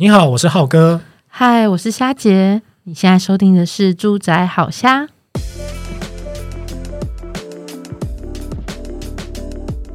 你好，我是浩哥。嗨，我是虾姐。你现在收听的是《住宅好虾》。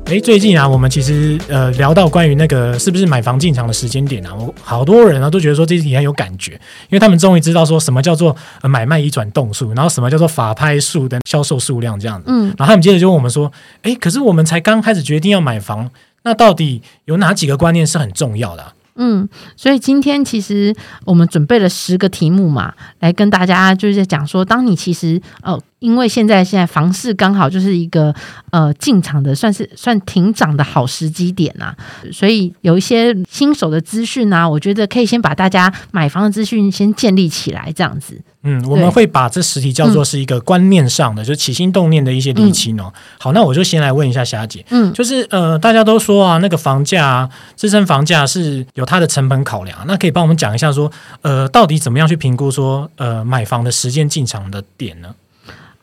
哎，最近啊，我们其实呃聊到关于那个是不是买房进场的时间点啊，我好多人啊都觉得说这题很有感觉，因为他们终于知道说什么叫做买卖移转栋数，然后什么叫做法拍数的销售数量这样子。嗯，然后他们接着就问我们说，哎，可是我们才刚开始决定要买房，那到底有哪几个观念是很重要的啊？嗯，所以今天其实我们准备了十个题目嘛，来跟大家就是讲说，当你其实呃。因为现在现在房市刚好就是一个呃进场的算是算停涨的好时机点呐、啊，所以有一些新手的资讯呢，我觉得可以先把大家买房的资讯先建立起来，这样子。嗯，我们会把这十题叫做是一个观念上的，嗯、就是起心动念的一些厘清哦。好，那我就先来问一下霞姐，嗯，就是呃大家都说啊，那个房价啊，自身房价是有它的成本考量，那可以帮我们讲一下说，呃，到底怎么样去评估说呃买房的时间进场的点呢？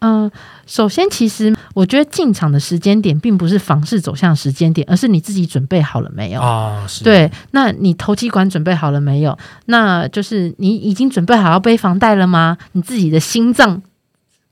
嗯、呃，首先，其实我觉得进场的时间点并不是房市走向时间点，而是你自己准备好了没有啊？是。对，那你投机款准备好了没有？那就是你已经准备好要背房贷了吗？你自己的心脏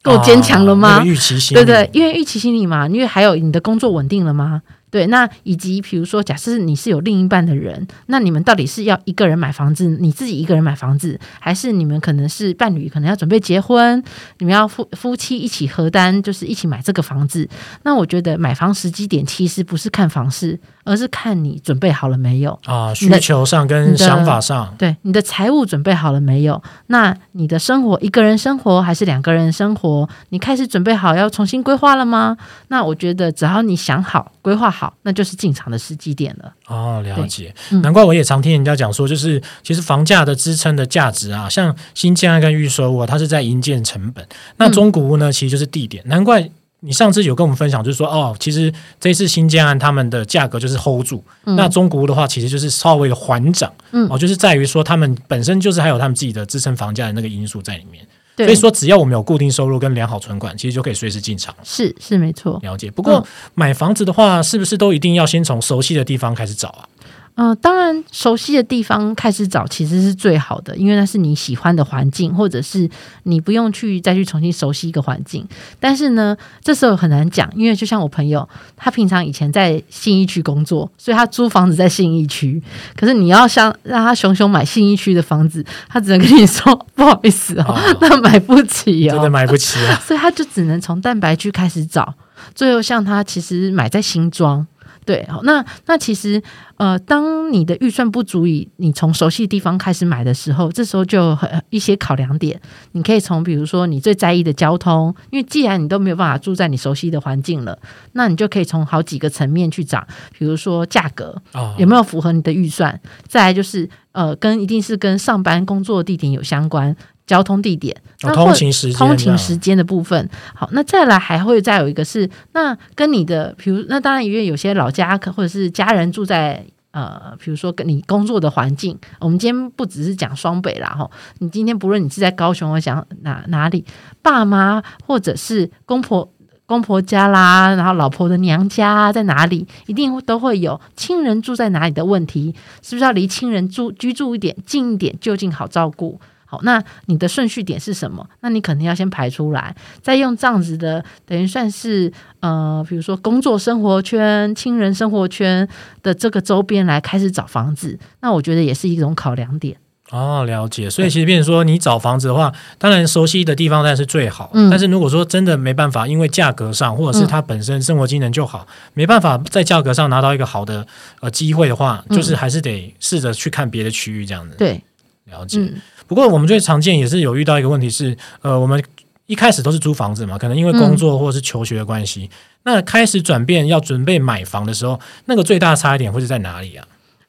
够坚强了吗？啊那个、预期心理，对对，因为预期心理嘛，因为还有你的工作稳定了吗？对，那以及比如说，假设你是有另一半的人，那你们到底是要一个人买房子，你自己一个人买房子，还是你们可能是伴侣，可能要准备结婚，你们要夫夫妻一起合单，就是一起买这个房子？那我觉得买房时机点其实不是看房市，而是看你准备好了没有啊，需求上跟想法上，对你的财务准备好了没有？那你的生活一个人生活还是两个人生活？你开始准备好要重新规划了吗？那我觉得只要你想好规划好。好，那就是进场的时机点了。哦，了解。难怪我也常听人家讲说，就是其实房价的支撑的价值啊，像新建案跟预售屋啊，它是在营建成本。那中古屋呢，其实就是地点。难怪你上次有跟我们分享，就是说哦，其实这次新建案他们的价格就是 hold 住。那中古屋的话，其实就是稍微的缓涨。嗯，哦，就是在于说他们本身就是还有他们自己的支撑房价的那个因素在里面。所以说，只要我们有固定收入跟良好存款，其实就可以随时进场。是是没错。了解。不过买房子的话，是不是都一定要先从熟悉的地方开始找啊？嗯、呃，当然，熟悉的地方开始找其实是最好的，因为那是你喜欢的环境，或者是你不用去再去重新熟悉一个环境。但是呢，这时候很难讲，因为就像我朋友，他平常以前在信义区工作，所以他租房子在信义区。可是你要想让他熊熊买信义区的房子，他只能跟你说不好意思哦，哦那买不起哦，真的买不起啊。所以他就只能从蛋白区开始找，最后像他其实买在新庄。对，好，那那其实，呃，当你的预算不足以你从熟悉的地方开始买的时候，这时候就很一些考量点，你可以从比如说你最在意的交通，因为既然你都没有办法住在你熟悉的环境了，那你就可以从好几个层面去找，比如说价格有没有符合你的预算，再来就是呃，跟一定是跟上班工作地点有相关。交通地点，哦、通勤时间，通勤时间的部分。好，那再来还会再有一个是，那跟你的，比如那当然因为有些老家或者是家人住在呃，比如说跟你工作的环境。我们今天不只是讲双北啦，哈，你今天不论你是在高雄，我想哪哪里，爸妈或者是公婆公婆家啦，然后老婆的娘家在哪里，一定都会有亲人住在哪里的问题，是不是要离亲人住居住一点近一点，就近好照顾？好，那你的顺序点是什么？那你肯定要先排出来，再用这样子的，等于算是呃，比如说工作生活圈、亲人生活圈的这个周边来开始找房子。那我觉得也是一种考量点。哦，了解。所以其实，变成说你找房子的话，当然熟悉的地方当然是最好。嗯。但是如果说真的没办法，因为价格上，或者是它本身生活机能就好，嗯、没办法在价格上拿到一个好的呃机会的话，就是还是得试着去看别的区域这样子。对。了解，不过我们最常见也是有遇到一个问题是，呃，我们一开始都是租房子嘛，可能因为工作或者是求学的关系，嗯、那开始转变要准备买房的时候，那个最大差一点会是在哪里啊？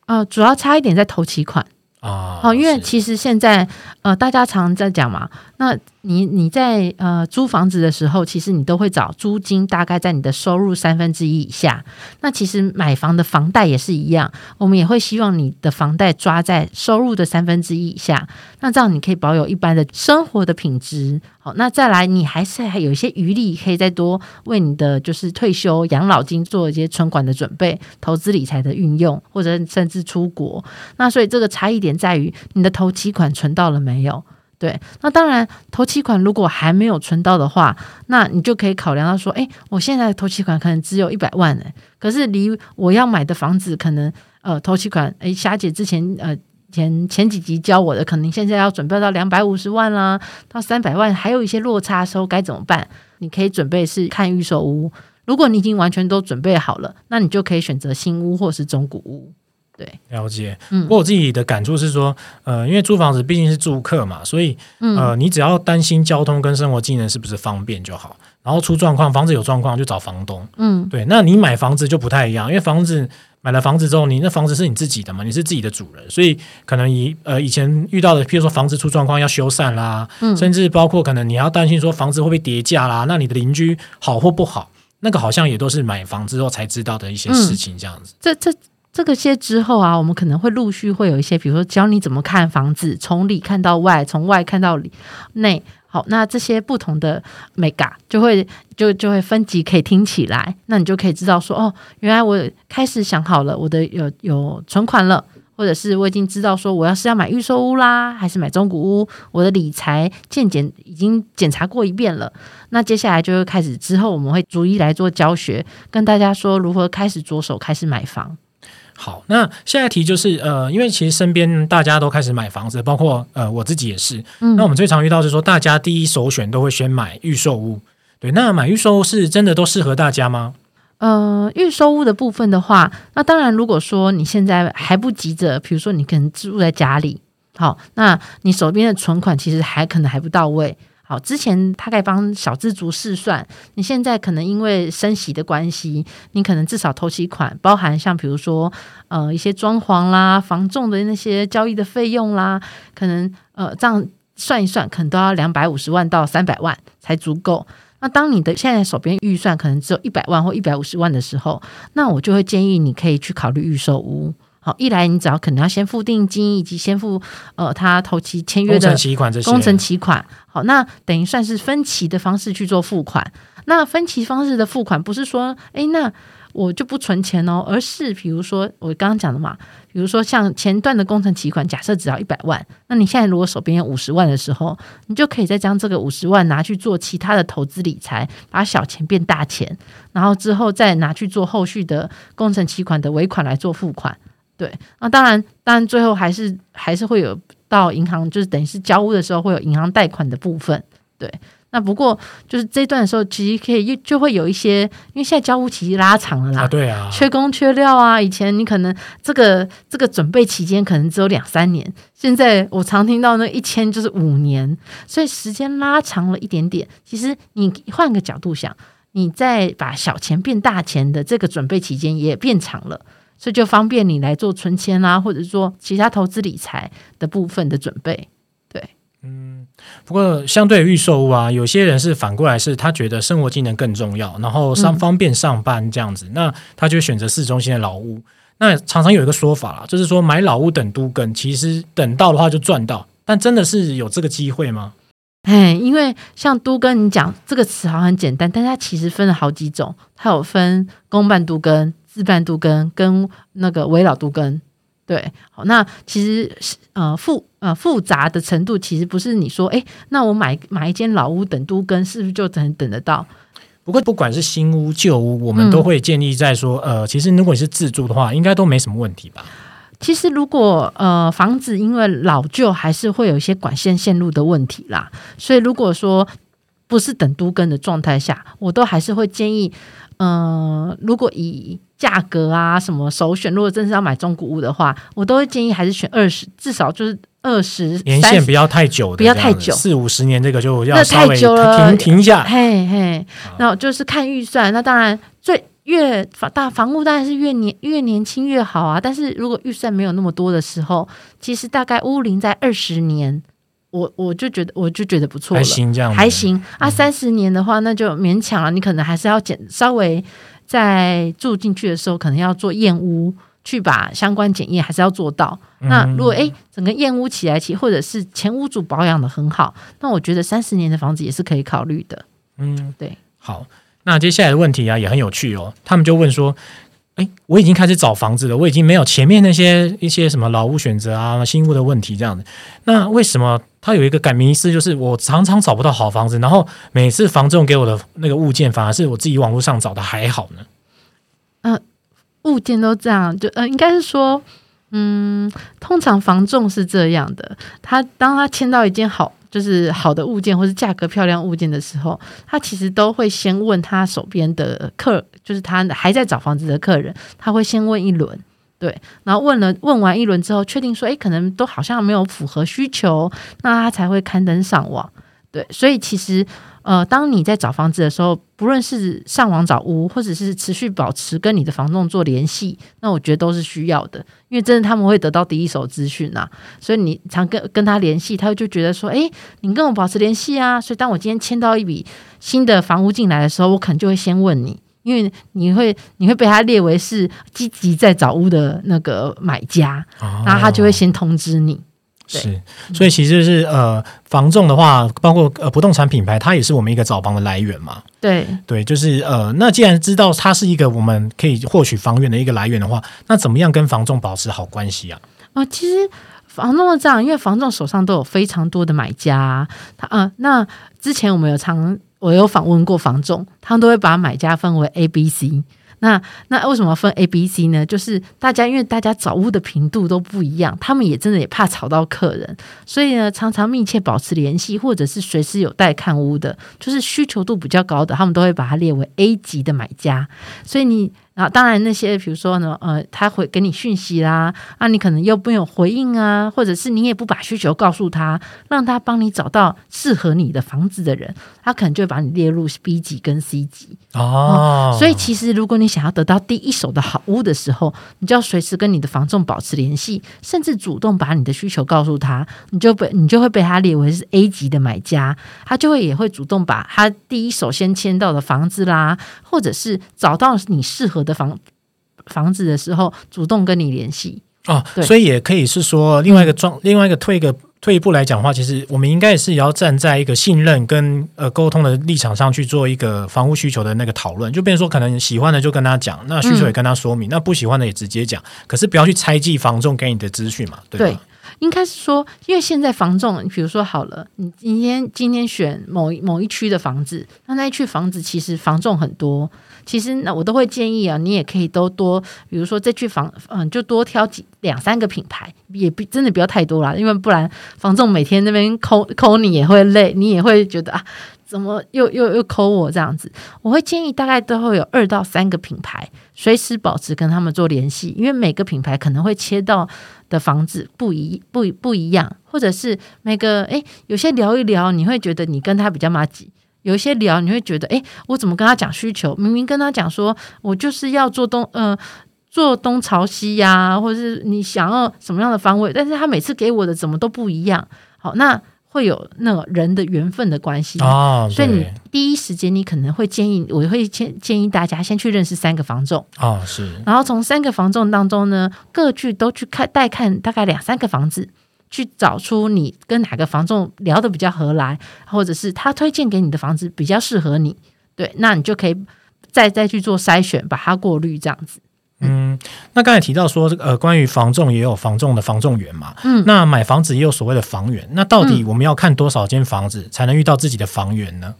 呃，主要差一点在头期款。啊，好，因为其实现在呃，大家常在讲嘛，那你你在呃租房子的时候，其实你都会找租金大概在你的收入三分之一以下。那其实买房的房贷也是一样，我们也会希望你的房贷抓在收入的三分之一以下。那这样你可以保有一般的生活的品质。好，那再来你还是还有一些余力，可以再多为你的就是退休养老金做一些存款的准备、投资理财的运用，或者甚至出国。那所以这个差异点在于你的头期款存到了没有？对，那当然，头期款如果还没有存到的话，那你就可以考量到说，哎，我现在的头期款可能只有一百万呢，可是离我要买的房子可能，呃，头期款，哎，霞姐之前，呃，前前几集教我的，可能现在要准备到两百五十万啦，到三百万，还有一些落差的时候该怎么办？你可以准备是看预售屋，如果你已经完全都准备好了，那你就可以选择新屋或是中古屋。对，了解。嗯，不过我自己的感触是说，呃，因为租房子毕竟是住客嘛，所以，呃，你只要担心交通跟生活技能是不是方便就好。然后出状况，房子有状况就找房东。嗯，对。那你买房子就不太一样，因为房子买了房子之后，你那房子是你自己的嘛，你是自己的主人，所以可能以呃以前遇到的，譬如说房子出状况要修缮啦，嗯，甚至包括可能你要担心说房子会不会跌价啦，那你的邻居好或不好，那个好像也都是买房之后才知道的一些事情，这样子。这这。这个些之后啊，我们可能会陆续会有一些，比如说教你怎么看房子，从里看到外，从外看到里内。好，那这些不同的 mega 就会就就会分级可以听起来，那你就可以知道说，哦，原来我开始想好了，我的有有存款了，或者是我已经知道说，我要是要买预售屋啦，还是买中古屋，我的理财健检已经检查过一遍了。那接下来就会开始之后，我们会逐一来做教学，跟大家说如何开始着手开始买房。好，那下一题就是呃，因为其实身边大家都开始买房子，包括呃我自己也是。嗯，那我们最常遇到就是说，大家第一首选都会先买预售屋。对，那买预售屋是真的都适合大家吗？呃，预售屋的部分的话，那当然，如果说你现在还不急着，比如说你可能住在家里，好，那你手边的存款其实还可能还不到位。好，之前大概帮小资族试算，你现在可能因为升息的关系，你可能至少头期款包含像比如说呃一些装潢啦、房仲的那些交易的费用啦，可能呃这样算一算，可能都要两百五十万到三百万才足够。那当你的现在手边预算可能只有一百万或一百五十万的时候，那我就会建议你可以去考虑预售屋。好，一来你只要可能要先付定金，以及先付呃他头期签约的工程期款这些工程期款。好，那等于算是分期的方式去做付款。那分期方式的付款不是说，哎，那我就不存钱哦，而是比如说我刚刚讲的嘛，比如说像前段的工程期款，假设只要一百万，那你现在如果手边有五十万的时候，你就可以再将这个五十万拿去做其他的投资理财，把小钱变大钱，然后之后再拿去做后续的工程期款的尾款来做付款。对，那当然，当然最后还是还是会有到银行，就是等于是交屋的时候会有银行贷款的部分。对，那不过就是这段的时候，其实可以就会有一些，因为现在交屋期拉长了啦，啊，对啊，缺工缺料啊。以前你可能这个这个准备期间可能只有两三年，现在我常听到那一签就是五年，所以时间拉长了一点点。其实你换个角度想，你再把小钱变大钱的这个准备期间也变长了。所以就方便你来做存钱啦，或者说其他投资理财的部分的准备。对，嗯，不过相对于预售屋啊，有些人是反过来是他觉得生活技能更重要，然后上方便上班这样子，嗯、那他就选择市中心的老屋。那常常有一个说法啦，就是说买老屋等都更，其实等到的话就赚到，但真的是有这个机会吗？哎，因为像都跟，你讲这个词好像很简单，但它其实分了好几种，它有分公办都更。自办都跟跟那个围老都跟，对，好，那其实呃复呃复杂的程度，其实不是你说，哎，那我买买一间老屋等都更，是不是就能等得到？不过不管是新屋旧屋，我们都会建议在说，嗯、呃，其实如果你是自住的话，应该都没什么问题吧？其实如果呃房子因为老旧，还是会有一些管线线路的问题啦，所以如果说不是等都更的状态下，我都还是会建议，嗯、呃，如果以价格啊，什么首选？如果真是要买中古屋的话，我都会建议还是选二十，至少就是二十年限不要太久的，不要太久，四五十年这个就要稍微停停一下。嘿嘿，那就是看预算。那当然最越房大房屋当然是越年越年轻越好啊。但是如果预算没有那么多的时候，其实大概屋龄在二十年我我就觉得我就觉得不错了，还行这样，还行啊。三十年的话，那就勉强了。你可能还是要检，稍微在住进去的时候，可能要做验屋，去把相关检验还是要做到。嗯、那如果诶整个验屋起来起，或者是前屋主保养的很好，那我觉得三十年的房子也是可以考虑的。嗯，对。好，那接下来的问题啊也很有趣哦。他们就问说。哎，我已经开始找房子了，我已经没有前面那些一些什么老屋选择啊、新屋的问题这样子。那为什么他有一个改名思，就是我常常找不到好房子，然后每次房仲给我的那个物件，反而是我自己网络上找的还好呢？嗯、呃，物件都这样，就呃，应该是说，嗯，通常房仲是这样的，他当他签到一件好。就是好的物件或是价格漂亮物件的时候，他其实都会先问他手边的客，就是他还在找房子的客人，他会先问一轮，对，然后问了问完一轮之后，确定说，诶，可能都好像没有符合需求，那他才会刊登上网，对，所以其实。呃，当你在找房子的时候，不论是上网找屋，或者是持续保持跟你的房东做联系，那我觉得都是需要的，因为真的他们会得到第一手资讯呐。所以你常跟跟他联系，他就觉得说，诶，你跟我保持联系啊。所以当我今天签到一笔新的房屋进来的时候，我可能就会先问你，因为你会你会被他列为是积极在找屋的那个买家，然后他就会先通知你。是，所以其实是呃，房仲的话，包括呃不动产品牌，它也是我们一个找房的来源嘛。对对，就是呃，那既然知道它是一个我们可以获取房源的一个来源的话，那怎么样跟房仲保持好关系啊？啊、呃，其实房仲是这样，因为房仲手上都有非常多的买家，他啊、呃，那之前我们有常我有访问过房仲，他们都会把买家分为 A、B、C。那那为什么分 A、B、C 呢？就是大家因为大家找屋的频度都不一样，他们也真的也怕吵到客人，所以呢，常常密切保持联系，或者是随时有待看屋的，就是需求度比较高的，他们都会把它列为 A 级的买家。所以你。啊，当然那些比如说呢，呃，他会给你讯息啦，啊，你可能又没有回应啊，或者是你也不把需求告诉他，让他帮你找到适合你的房子的人，他可能就会把你列入 B 级跟 C 级哦、嗯。所以其实如果你想要得到第一手的好屋的时候，你就要随时跟你的房仲保持联系，甚至主动把你的需求告诉他，你就被你就会被他列为是 A 级的买家，他就会也会主动把他第一手先签到的房子啦，或者是找到你适合的。的房房子的时候，主动跟你联系哦，所以也可以是说另外一个状，另外一个退一个退一步来讲的话，其实我们应该也是也要站在一个信任跟呃沟通的立场上去做一个房屋需求的那个讨论。就变成说，可能喜欢的就跟他讲，那需求也跟他说明，嗯、那不喜欢的也直接讲。可是不要去猜忌房仲给你的资讯嘛，对吧？应该是说，因为现在房仲，比如说好了，你今天今天选某某一区的房子，那那一区房子其实房仲很多。其实那我都会建议啊，你也可以都多，比如说这区房，嗯，就多挑几两三个品牌，也不真的不要太多啦，因为不然房仲每天那边抠抠你也会累，你也会觉得啊，怎么又又又抠我这样子？我会建议大概都会有二到三个品牌，随时保持跟他们做联系，因为每个品牌可能会切到的房子不一不不一样，或者是每个诶，有些聊一聊，你会觉得你跟他比较麻吉。有一些聊，你会觉得，哎，我怎么跟他讲需求？明明跟他讲说，我就是要做东，呃，做东朝西呀、或者是你想要什么样的方位，但是他每次给我的怎么都不一样。好，那会有那个人的缘分的关系哦。所以你第一时间你可能会建议，我会建建议大家先去认识三个房仲哦，是。然后从三个房仲当中呢，各据都去看带看大概两三个房子。去找出你跟哪个房仲聊得比较合来，或者是他推荐给你的房子比较适合你，对，那你就可以再再去做筛选，把它过滤这样子。嗯，那刚才提到说，呃，关于房仲也有房仲的房仲员嘛，嗯，那买房子也有所谓的房源，那到底我们要看多少间房子才能遇到自己的房源呢？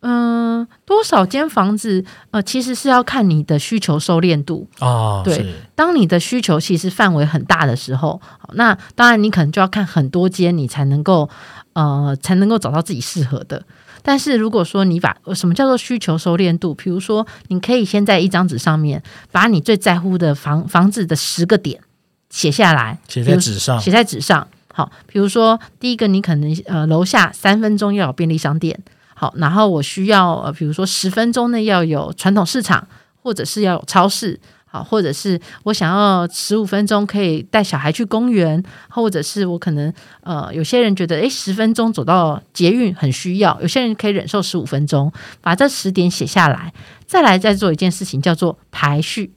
嗯，多少间房子？呃，其实是要看你的需求收敛度哦。对，当你的需求其实范围很大的时候，那当然你可能就要看很多间，你才能够呃才能够找到自己适合的。但是如果说你把什么叫做需求收敛度，比如说你可以先在一张纸上面把你最在乎的房房子的十个点写下来，写在纸上，写在纸上。好，比如说第一个，你可能呃楼下三分钟要有便利商店。好，然后我需要呃，比如说十分钟内要有传统市场，或者是要有超市。好，或者是我想要十五分钟可以带小孩去公园，或者是我可能呃，有些人觉得诶，十分钟走到捷运很需要，有些人可以忍受十五分钟，把这十点写下来，再来再做一件事情叫做排序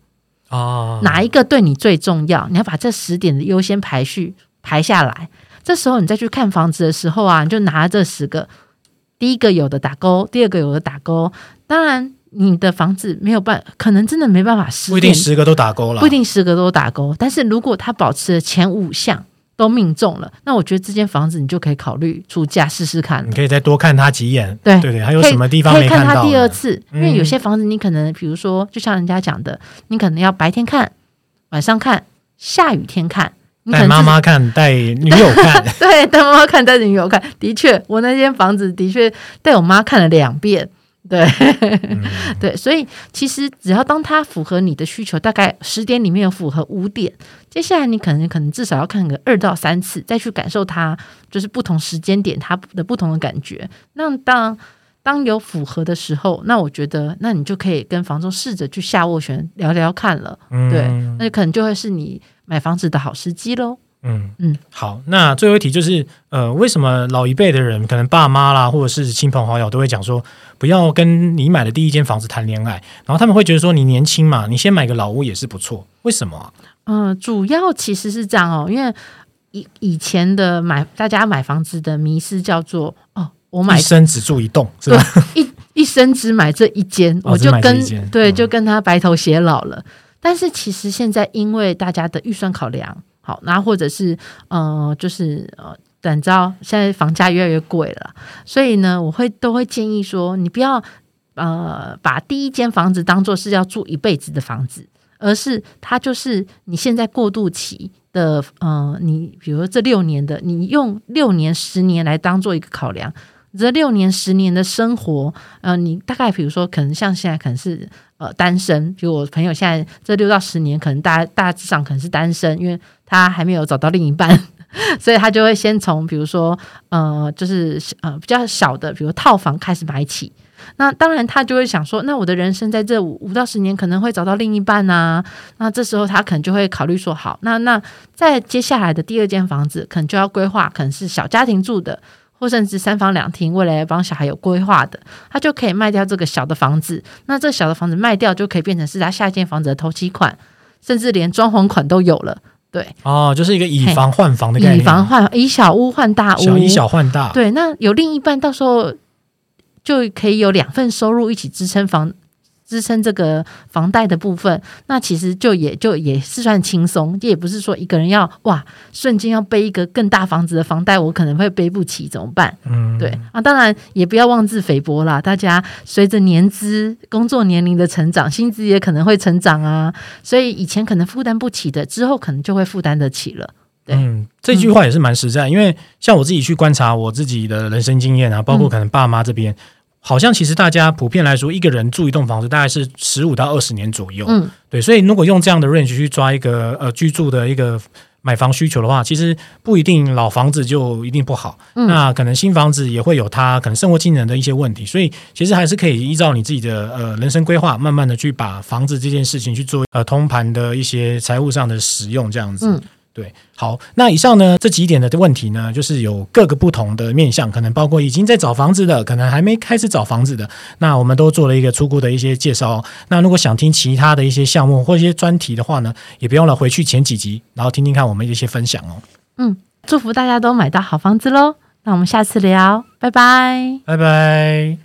哦，哪一个对你最重要？你要把这十点的优先排序排下来，这时候你再去看房子的时候啊，你就拿这十个，第一个有的打勾，第二个有的打勾，当然。你的房子没有办，可能真的没办法十，不一定十个都打勾了，不一定十个都打勾。但是如果他保持了前五项都命中了，那我觉得这间房子你就可以考虑出价试试看。你可以再多看他几眼，对对对，还有什么地方没看到？可以看他第二次，嗯、因为有些房子你可能，比如说，就像人家讲的，你可能要白天看，晚上看，下雨天看，带妈妈看，带女友看，对，带妈妈看，带女友看。的确，我那间房子的确带我妈看了两遍。对，嗯、对，所以其实只要当它符合你的需求，大概十点里面有符合五点，接下来你可能可能至少要看个二到三次，再去感受它，就是不同时间点它的不同的感觉。那当当有符合的时候，那我觉得那你就可以跟房东试着去下斡旋聊聊看了，嗯、对，那可能就会是你买房子的好时机喽。嗯嗯，好，那最后一题就是，呃，为什么老一辈的人，可能爸妈啦，或者是亲朋好友，都会讲说，不要跟你买的第一间房子谈恋爱，然后他们会觉得说，你年轻嘛，你先买个老屋也是不错，为什么啊？嗯、呃，主要其实是这样哦，因为以以前的买大家买房子的迷失叫做，哦，我买一生只住一栋，是吧？一一生只买这一间，哦、我就跟对，就跟他白头偕老了。嗯、但是其实现在因为大家的预算考量。好，那或者是呃，就是呃，等着现在房价越来越贵了，所以呢，我会都会建议说，你不要呃把第一间房子当做是要住一辈子的房子，而是它就是你现在过渡期的呃，你比如说这六年的，你用六年、十年来当做一个考量。这六年、十年的生活，呃，你大概比如说，可能像现在可能是呃单身，比如我朋友现在这六到十年，可能大大致上可能是单身，因为他还没有找到另一半，所以他就会先从比如说呃，就是呃比较小的，比如套房开始买起。那当然他就会想说，那我的人生在这五五到十年可能会找到另一半啊。那这时候他可能就会考虑说，好，那那在接下来的第二间房子，可能就要规划，可能是小家庭住的。或甚至三房两厅，未来帮小孩有规划的，他就可以卖掉这个小的房子。那这小的房子卖掉，就可以变成是他下一间房子的头期款，甚至连装潢款都有了。对，哦，就是一个以房换房的概念，以房换以小屋换大屋，小以小换大。对，那有另一半，到时候就可以有两份收入一起支撑房。支撑这个房贷的部分，那其实就也就也是算轻松，也不是说一个人要哇瞬间要背一个更大房子的房贷，我可能会背不起，怎么办？嗯，对啊，当然也不要妄自菲薄啦。大家随着年资、工作年龄的成长，薪资也可能会成长啊，所以以前可能负担不起的，之后可能就会负担得起了。对，嗯，这句话也是蛮实在，嗯、因为像我自己去观察我自己的人生经验啊，包括可能爸妈这边。嗯好像其实大家普遍来说，一个人住一栋房子大概是十五到二十年左右。嗯，对，所以如果用这样的 range 去抓一个呃居住的一个买房需求的话，其实不一定老房子就一定不好。嗯，那可能新房子也会有它可能生活技能的一些问题，所以其实还是可以依照你自己的呃人生规划，慢慢的去把房子这件事情去做呃通盘的一些财务上的使用，这样子。嗯。对，好，那以上呢这几点的问题呢，就是有各个不同的面向，可能包括已经在找房子的，可能还没开始找房子的，那我们都做了一个初步的一些介绍。那如果想听其他的一些项目或一些专题的话呢，也不用了回去前几集，然后听听看我们一些分享哦。嗯，祝福大家都买到好房子喽！那我们下次聊，拜拜，拜拜。